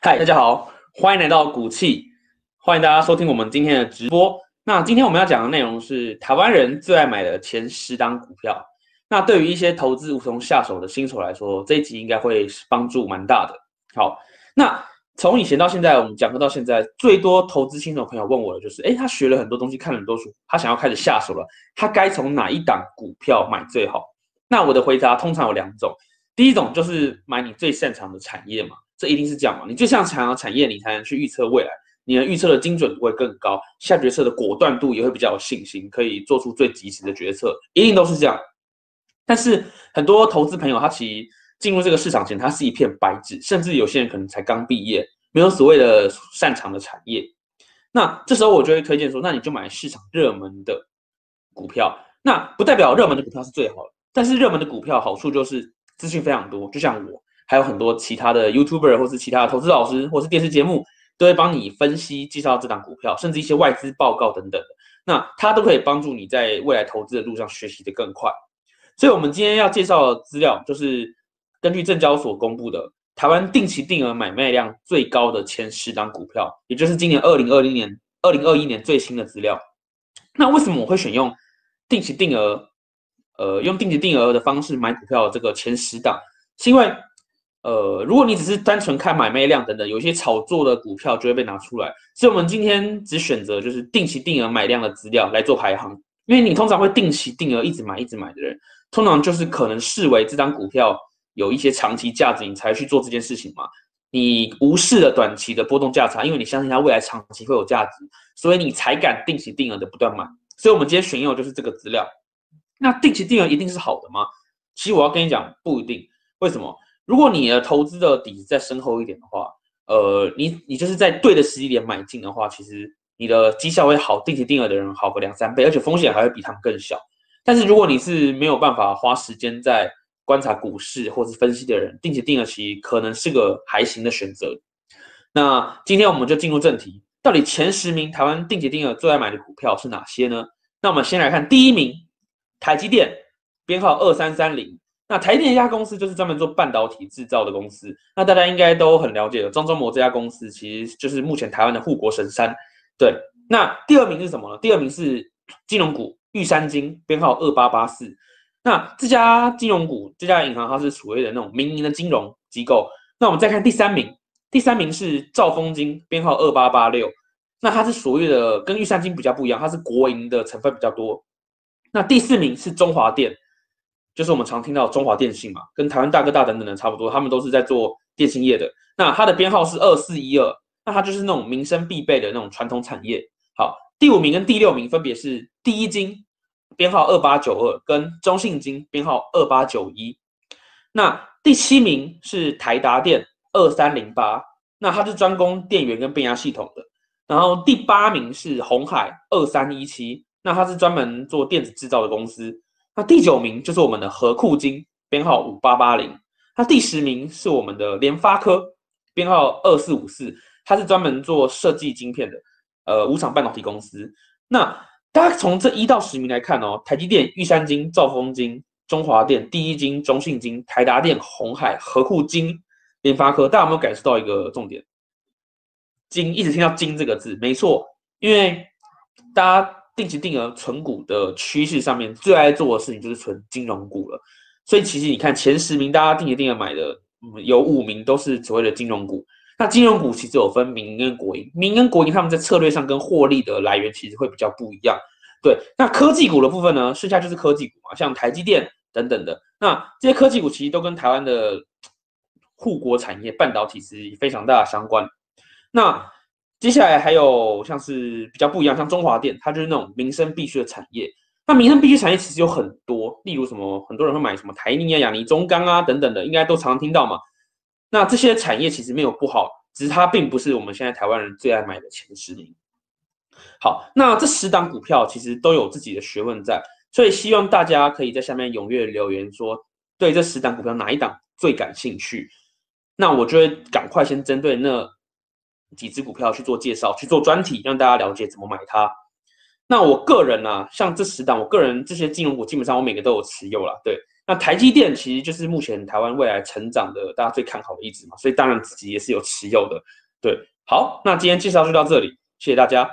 嗨，大家好，欢迎来到股气，欢迎大家收听我们今天的直播。那今天我们要讲的内容是台湾人最爱买的前十档股票。那对于一些投资无从下手的新手来说，这一集应该会帮助蛮大的。好，那从以前到现在，我们讲课到现在，最多投资新手朋友问我的就是：哎，他学了很多东西，看了很多书，他想要开始下手了，他该从哪一档股票买最好？那我的回答通常有两种，第一种就是买你最擅长的产业嘛。这一定是这样嘛？你最擅长的产业，你才能去预测未来，你的预测的精准度会更高，下决策的果断度也会比较有信心，可以做出最及时的决策，一定都是这样。但是很多投资朋友，他其实进入这个市场前，他是一片白纸，甚至有些人可能才刚毕业，没有所谓的擅长的产业。那这时候我就会推荐说，那你就买市场热门的股票。那不代表热门的股票是最好的，但是热门的股票好处就是资讯非常多，就像我。还有很多其他的 YouTuber 或是其他的投资老师，或是电视节目，都会帮你分析、介绍这档股票，甚至一些外资报告等等的。那它都可以帮助你在未来投资的路上学习的更快。所以，我们今天要介绍的资料，就是根据证交所公布的台湾定期定额买卖量最高的前十档股票，也就是今年二零二零年、二零二一年最新的资料。那为什么我会选用定期定额？呃，用定期定额的方式买股票这个前十档，是因为。呃，如果你只是单纯看买卖量等等，有一些炒作的股票就会被拿出来。所以，我们今天只选择就是定期定额买量的资料来做排行。因为你通常会定期定额一直买一直买的人，通常就是可能视为这张股票有一些长期价值，你才去做这件事情嘛。你无视了短期的波动价差，因为你相信它未来长期会有价值，所以你才敢定期定额的不断买。所以，我们今天选用就是这个资料。那定期定额一定是好的吗？其实我要跟你讲，不一定。为什么？如果你的投资的底子再深厚一点的话，呃，你你就是在对的时机点买进的话，其实你的绩效会好，定期定额的人好个两三倍，而且风险还会比他们更小。但是如果你是没有办法花时间在观察股市或是分析的人，定期定额其实可能是个还行的选择。那今天我们就进入正题，到底前十名台湾定期定额最爱买的股票是哪些呢？那我们先来看第一名，台积电，编号二三三零。那台电一家公司就是专门做半导体制造的公司，那大家应该都很了解的。庄周谋这家公司其实就是目前台湾的护国神山。对，那第二名是什么呢？第二名是金融股玉山金，编号二八八四。那这家金融股，这家银行它是所谓的那种民营的金融机构。那我们再看第三名，第三名是兆丰金，编号二八八六。那它是所谓的跟玉山金比较不一样，它是国营的成分比较多。那第四名是中华电。就是我们常听到中华电信嘛，跟台湾大哥大等等的差不多，他们都是在做电信业的。那它的编号是二四一二，那它就是那种民生必备的那种传统产业。好，第五名跟第六名分别是第一金，编号二八九二，跟中信金编号二八九一。那第七名是台达电二三零八，那它是专攻电源跟变压系统的。然后第八名是红海二三一七，那它是专门做电子制造的公司。那第九名就是我们的和库金，编号五八八零。那第十名是我们的联发科，编号二四五四，它是专门做设计晶片的，呃，五厂半导体公司。那大家从这一到十名来看哦，台积电、玉山金、兆丰金、中华电、第一金、中信金、台达电、红海、和库金、联发科，大家有没有感受到一个重点？金一直听到金这个字，没错，因为大家。定期定额存股的趋势上面，最爱做的事情就是存金融股了。所以其实你看前十名，大家定期定额买的，有五名都是所谓的金融股。那金融股其实有分民跟国营，民跟国营他们在策略上跟获利的来源其实会比较不一样。对，那科技股的部分呢，剩下就是科技股嘛，像台积电等等的。那这些科技股其实都跟台湾的护国产业半导体是非常大的相关。那接下来还有像是比较不一样，像中华电，它就是那种民生必须的产业。那民生必须产业其实有很多，例如什么，很多人会买什么台泥啊、亚泥中钢啊等等的，应该都常常听到嘛。那这些产业其实没有不好，只是它并不是我们现在台湾人最爱买的前十名。好，那这十档股票其实都有自己的学问在，所以希望大家可以在下面踊跃留言，说对这十档股票哪一档最感兴趣。那我就会赶快先针对那几只股票去做介绍，去做专题，让大家了解怎么买它。那我个人呢，像这十档，我个人这些金融股基本上我每个都有持有了。对，那台积电其实就是目前台湾未来成长的大家最看好的一支嘛，所以当然自己也是有持有的。对，好，那今天介绍就到这里，谢谢大家。